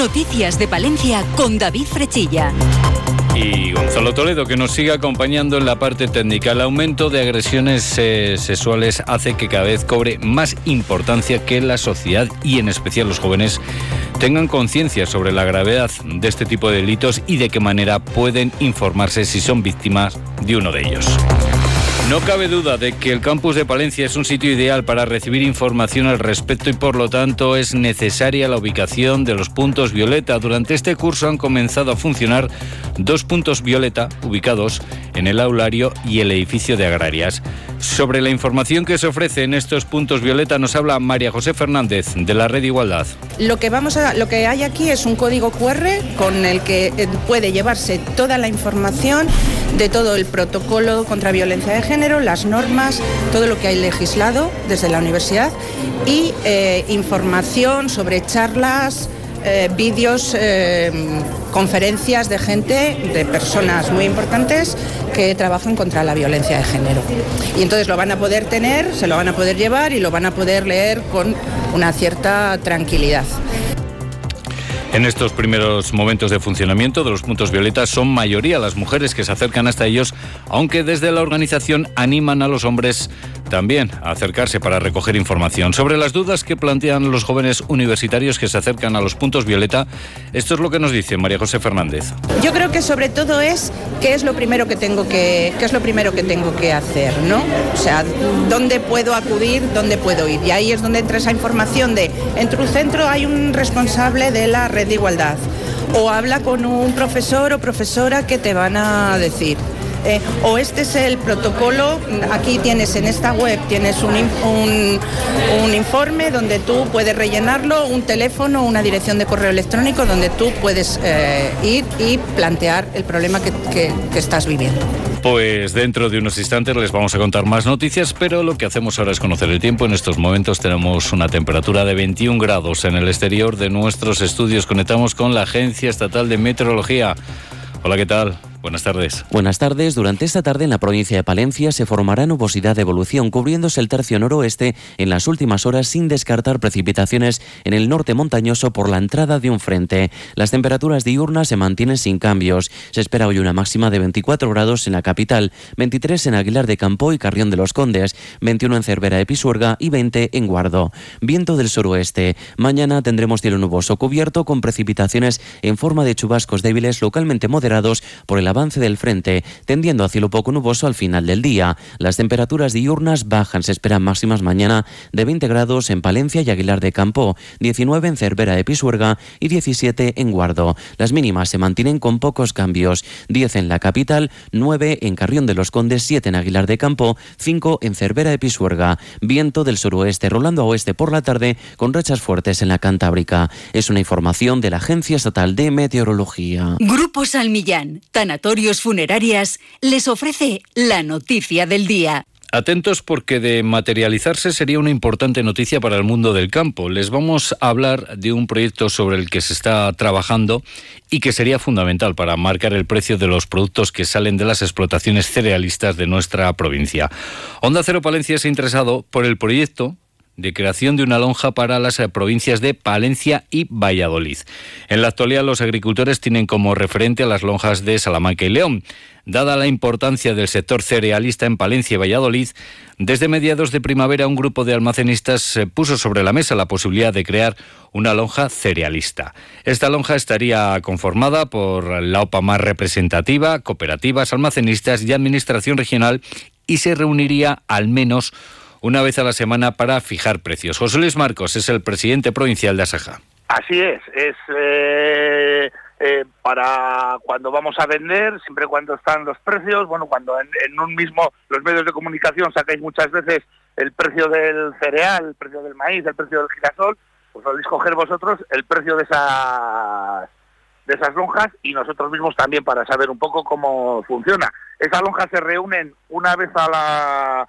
Noticias de Palencia con David Frechilla y Gonzalo Toledo, que nos sigue acompañando en la parte técnica. El aumento de agresiones eh, sexuales hace que cada vez cobre más importancia que la sociedad y en especial los jóvenes tengan conciencia sobre la gravedad de este tipo de delitos y de qué manera pueden informarse si son víctimas de uno de ellos. No cabe duda de que el campus de Palencia es un sitio ideal para recibir información al respecto y por lo tanto es necesaria la ubicación de los puntos violeta. Durante este curso han comenzado a funcionar dos puntos violeta ubicados en el aulario y el edificio de agrarias. Sobre la información que se ofrece en estos puntos violeta nos habla María José Fernández de la Red Igualdad. Lo que vamos a lo que hay aquí es un código QR con el que eh, puede llevarse toda la información de todo el protocolo contra violencia de género, las normas, todo lo que hay legislado desde la universidad y eh, información sobre charlas, eh, vídeos, eh, conferencias de gente, de personas muy importantes que trabajan contra la violencia de género. Y entonces lo van a poder tener, se lo van a poder llevar y lo van a poder leer con una cierta tranquilidad. En estos primeros momentos de funcionamiento de los puntos violetas son mayoría las mujeres que se acercan hasta ellos, aunque desde la organización animan a los hombres también a acercarse para recoger información. Sobre las dudas que plantean los jóvenes universitarios que se acercan a los puntos violeta, esto es lo que nos dice María José Fernández. Yo creo que sobre todo es qué es lo primero que tengo que qué es lo primero que tengo que hacer, ¿no? O sea, dónde puedo acudir, dónde puedo ir. Y ahí es donde entra esa información de en tu centro hay un responsable de la red de igualdad o habla con un profesor o profesora que te van a decir. Eh, o este es el protocolo, aquí tienes en esta web, tienes un, un, informe donde tú puedes rellenarlo, un teléfono, una dirección de correo electrónico donde tú puedes eh, ir y plantear el problema que, que estás viviendo. Pues dentro de unos instantes les vamos a contar más noticias, pero lo que hacemos ahora es conocer el tiempo. En estos momentos tenemos una temperatura de 21 grados en el exterior de nuestros estudios. Conectamos con la Agencia Estatal de Meteorología. Hola, ¿qué tal? Buenas tardes. Buenas tardes. Durante esta tarde en la provincia de Palencia se formará nubosidad de evolución cubriéndose el tercio noroeste en las últimas horas sin descartar precipitaciones en el norte montañoso por la entrada de un frente. Las temperaturas diurnas se mantienen sin cambios. Se espera hoy una máxima de 24 grados en la capital, 23 en Aguilar de Campo y Carrión de los Condes, 21 en Cervera de Pisuerga y 20 en Guardo. Viento del suroeste. Mañana tendremos cielo nuboso cubierto con precipitaciones en forma de chubascos débiles localmente moderados por el avance del frente, tendiendo a cielo poco nuboso al final del día. Las temperaturas diurnas bajan, se esperan máximas mañana de 20 grados en Palencia y Aguilar de Campo, 19 en Cervera de Pisuerga y 17 en Guardo. Las mínimas se mantienen con pocos cambios, 10 en la capital, 9 en Carrión de los Condes, 7 en Aguilar de Campo, 5 en Cervera de Pisuerga. Viento del suroeste rolando a oeste por la tarde con rachas fuertes en la Cantábrica. Es una información de la Agencia Estatal de Meteorología. Grupo Salmillán, tan Funerarias les ofrece la noticia del día. Atentos porque de materializarse sería una importante noticia para el mundo del campo. Les vamos a hablar de un proyecto sobre el que se está trabajando y que sería fundamental para marcar el precio de los productos que salen de las explotaciones cerealistas de nuestra provincia. Onda Cero Palencia se ha interesado por el proyecto de creación de una lonja para las eh, provincias de Palencia y Valladolid. En la actualidad los agricultores tienen como referente a las lonjas de Salamanca y León. Dada la importancia del sector cerealista en Palencia y Valladolid, desde mediados de primavera un grupo de almacenistas eh, puso sobre la mesa la posibilidad de crear una lonja cerealista. Esta lonja estaría conformada por la OPA más representativa, cooperativas, almacenistas y administración regional y se reuniría al menos una vez a la semana para fijar precios. José Luis Marcos es el presidente provincial de Asaja. Así es, es eh, eh, para cuando vamos a vender, siempre cuando están los precios, bueno, cuando en, un mismo, los medios de comunicación sacáis muchas veces el precio del cereal, el precio del maíz, el precio del girasol, pues podéis coger vosotros el precio de esas de esas lonjas y nosotros mismos también para saber un poco cómo funciona. Esas lonjas se reúnen una vez a la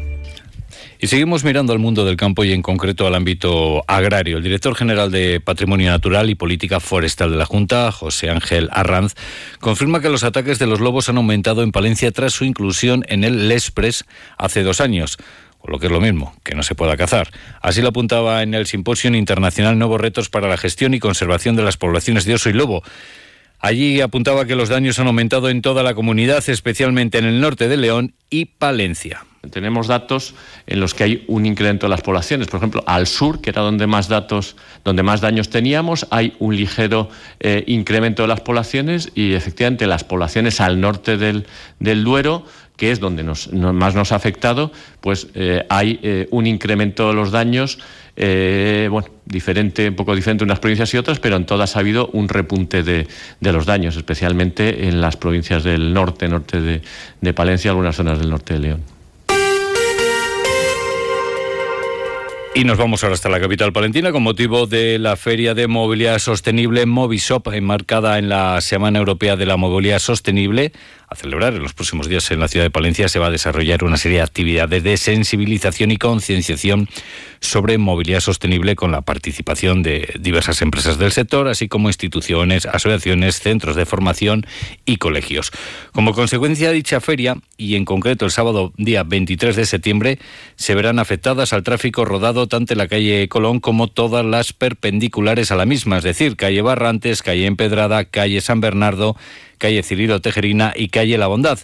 Y seguimos mirando al mundo del campo y en concreto al ámbito agrario. El director general de Patrimonio Natural y Política Forestal de la Junta, José Ángel Arranz, confirma que los ataques de los lobos han aumentado en Palencia tras su inclusión en el Lespres hace dos años o lo que es lo mismo, que no se pueda cazar. Así lo apuntaba en el Simposio Internacional Nuevos Retos para la Gestión y Conservación de las Poblaciones de Oso y Lobo. Allí apuntaba que los daños han aumentado en toda la comunidad, especialmente en el norte de León y Palencia. Tenemos datos en los que hay un incremento de las poblaciones. Por ejemplo, al sur, que era donde más datos, donde más daños teníamos, hay un ligero eh, incremento de las poblaciones y efectivamente las poblaciones al norte del, Duero, que es donde más nos ha afectado, pues eh, hay eh, un incremento de los daños, bueno, diferente, un poco diferente en unas provincias y otras, pero en todas ha habido un repunte de, los daños, especialmente en las provincias del norte, norte de, de Palencia algunas zonas del norte de León. Y nos vamos ahora hasta la capital palentina con motivo de la Feria de Movilidad Sostenible Movisop, enmarcada en la Semana Europea de la Movilidad Sostenible a celebrar en los próximos días en la ciudad de Palencia se va a desarrollar una serie de actividades de sensibilización y concienciación sobre movilidad sostenible con la participación de diversas empresas del sector, así como instituciones, asociaciones, centros de formación y colegios. Como consecuencia dicha feria, y en concreto el sábado día 23 de septiembre, se verán afectadas al tráfico rodado tanto en la calle Colón como todas las perpendiculares a la misma, es decir, calle Barrantes, calle Empedrada, calle San Bernardo, calle Cirilo Tejerina y calle La Bondad.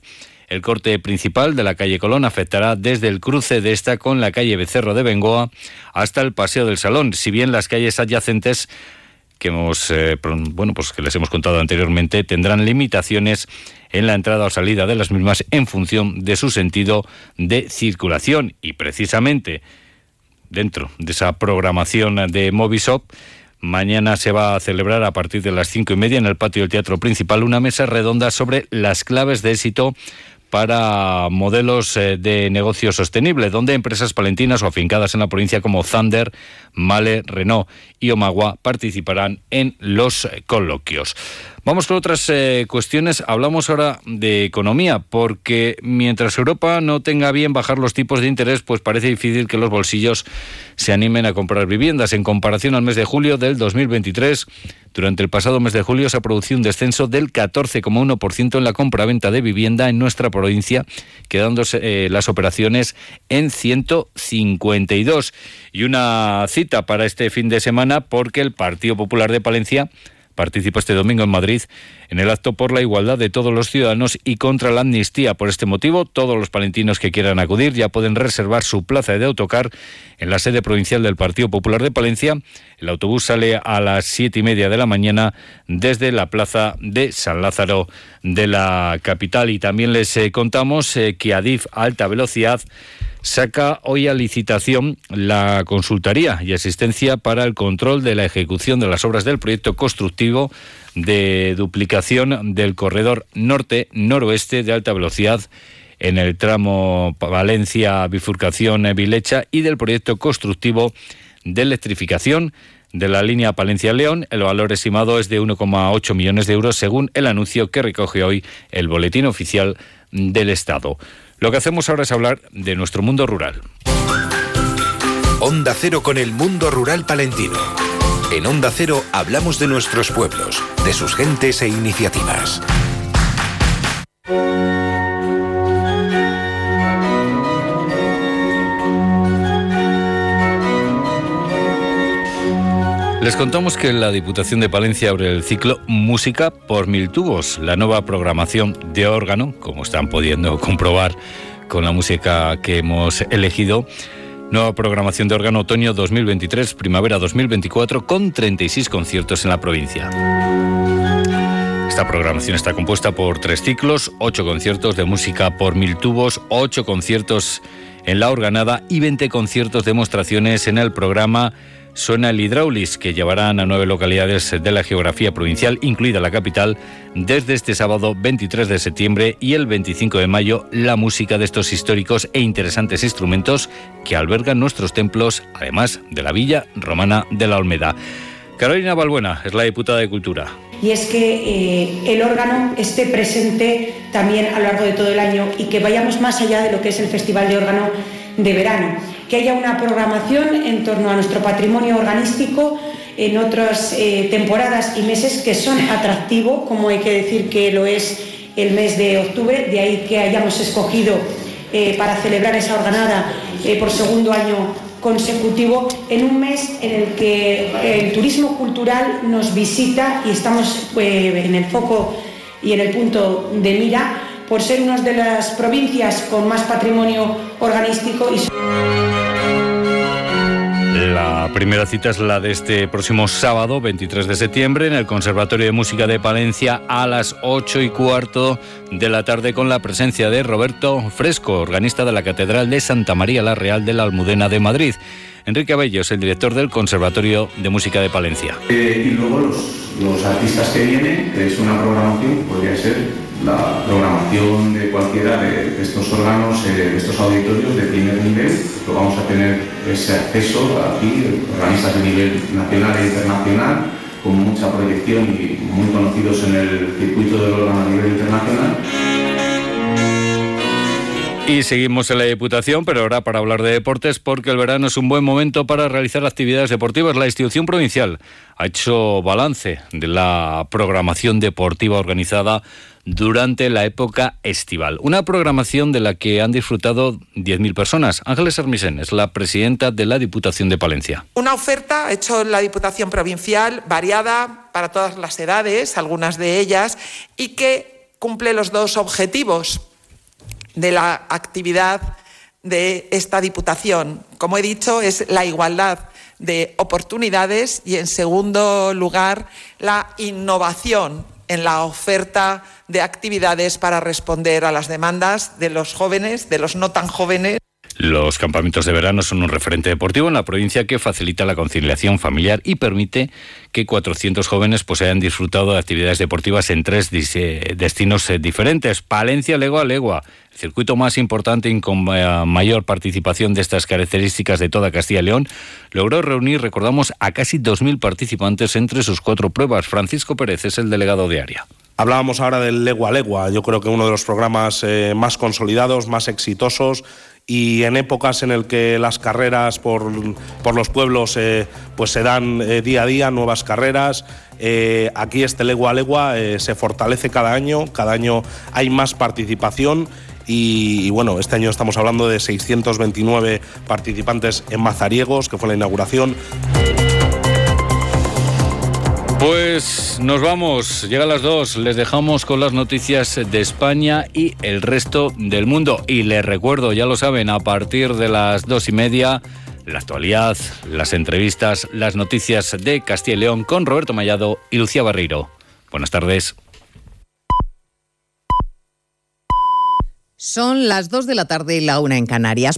El corte principal de la calle Colón afectará desde el cruce de esta con la calle Becerro de Bengoa hasta el Paseo del Salón, si bien las calles adyacentes que hemos eh, bueno, pues que les hemos contado anteriormente tendrán limitaciones en la entrada o salida de las mismas en función de su sentido de circulación y precisamente dentro de esa programación de Movisop Mañana se va a celebrar a partir de las cinco y media en el patio del Teatro Principal una mesa redonda sobre las claves de éxito para modelos eh, de negocio sostenible, donde empresas palentinas o afincadas en la provincia como Thunder, Male, Renault y Omagua participarán en los coloquios. Vamos con otras eh, cuestiones. Hablamos ahora de economía, porque mientras Europa no tenga bien bajar los tipos de interés, pues parece difícil que los bolsillos se animen a comprar viviendas. En comparación al mes de julio del 2023, durante el pasado mes de julio se ha producido un descenso del 14,1% en la compra-venta de vivienda en nuestra provincia, quedándose eh, las operaciones en 152. Y una cita para este fin de semana porque el Partido Popular de Palencia participa este domingo en Madrid en el acto por la igualdad de todos los ciudadanos y contra la amnistía. Por este motivo, todos los palentinos que quieran acudir ya pueden reservar su plaza de autocar en la sede provincial del Partido Popular de Palencia. El autobús sale a las siete y media de la mañana desde la plaza de San Lázaro de la capital. Y también les eh, contamos eh, que Adif Alta Velocidad saca hoy a licitación la consultoría y asistencia para el control de la ejecución de las obras del proyecto constructivo de duplicación del corredor norte-noroeste de alta velocidad en el tramo Valencia-Bifurcación-Vilecha y del proyecto constructivo de electrificación de la línea Palencia-León. El valor estimado es de 1,8 millones de euros según el anuncio que recoge hoy el Boletín Oficial del Estado. Lo que hacemos ahora es hablar de nuestro mundo rural. Onda Cero con el mundo rural palentino. En Onda Cero hablamos de nuestros pueblos, de sus gentes e iniciativas. Les contamos que la Diputación de Palencia abre el ciclo Música por Mil Tubos, la nueva programación de órgano, como están pudiendo comprobar con la música que hemos elegido. Nueva programación de órgano otoño 2023, primavera 2024, con 36 conciertos en la provincia. Esta programación está compuesta por tres ciclos, ocho conciertos de música por mil tubos, ocho conciertos en la organada y 20 conciertos demostraciones en el programa suena el Hydraulis, que llevarán a nueve localidades de la geografía provincial, incluida la capital, desde este sábado 23 de septiembre y el 25 de mayo, la música de estos históricos e interesantes instrumentos que albergan nuestros templos, además de la Villa Romana de la Olmeda. Carolina Balbuena es la diputada de Cultura. Y es que eh, el órgano esté presente también a lo largo de todo el año y que vayamos más allá de lo que es el Festival de Órgano de Verano. Que haya una programación en torno a nuestro patrimonio organístico en otras eh, temporadas y meses que son atractivos, como hay que decir que lo es el mes de octubre, de ahí que hayamos escogido eh, para celebrar esa organada por segundo año consecutivo en un mes en el que el turismo cultural nos visita y estamos eh, en el foco y en el punto de mira por ser una de las provincias con más patrimonio organístico y la primera cita es la de este próximo sábado, 23 de septiembre, en el Conservatorio de Música de Palencia a las 8 y cuarto de la tarde con la presencia de Roberto Fresco, organista de la Catedral de Santa María la Real de la Almudena de Madrid. Enrique Abellos, el director del Conservatorio de Música de Palencia. Eh, y luego los, artistas que vienen, que es una programación, podría ser la programación de cualquiera de, estos órganos, eh, de estos auditorios de primer nivel, lo vamos a tener ese acceso aquí, organistas de nivel nacional e internacional, con mucha proyección y muy conocidos en el circuito del órgano a nivel internacional. Y seguimos en la Diputación, pero ahora para hablar de deportes, porque el verano es un buen momento para realizar actividades deportivas. La institución provincial ha hecho balance de la programación deportiva organizada durante la época estival. Una programación de la que han disfrutado 10.000 personas. Ángeles Armisen es la presidenta de la Diputación de Palencia. Una oferta hecho la Diputación Provincial variada para todas las edades, algunas de ellas, y que cumple los dos objetivos de la actividad de esta Diputación. Como he dicho, es la igualdad de oportunidades y, en segundo lugar, la innovación en la oferta de actividades para responder a las demandas de los jóvenes, de los no tan jóvenes. Los campamentos de verano son un referente deportivo en la provincia que facilita la conciliación familiar y permite que 400 jóvenes pues, hayan disfrutado de actividades deportivas en tres destinos eh, diferentes. Palencia, Legua, Legua, el circuito más importante y con eh, mayor participación de estas características de toda Castilla y León, logró reunir, recordamos, a casi 2.000 participantes entre sus cuatro pruebas. Francisco Pérez es el delegado de área. Hablábamos ahora del Legua Legua, yo creo que uno de los programas eh, más consolidados, más exitosos y en épocas en el que las carreras por, los pueblos eh, pues se dan eh, día a día, nuevas carreras. Eh, aquí este Legua Legua se fortalece cada año, cada año hay más participación y, bueno, este año estamos hablando de 629 participantes en Mazariegos, que fue la inauguración. Pues nos vamos, llega las dos, les dejamos con las noticias de España y el resto del mundo. Y les recuerdo, ya lo saben, a partir de las dos y media, la actualidad, las entrevistas, las noticias de Castilla y León con Roberto Mallado y Lucía Barreiro. Buenas tardes. Son las dos de la tarde y la una en Canarias.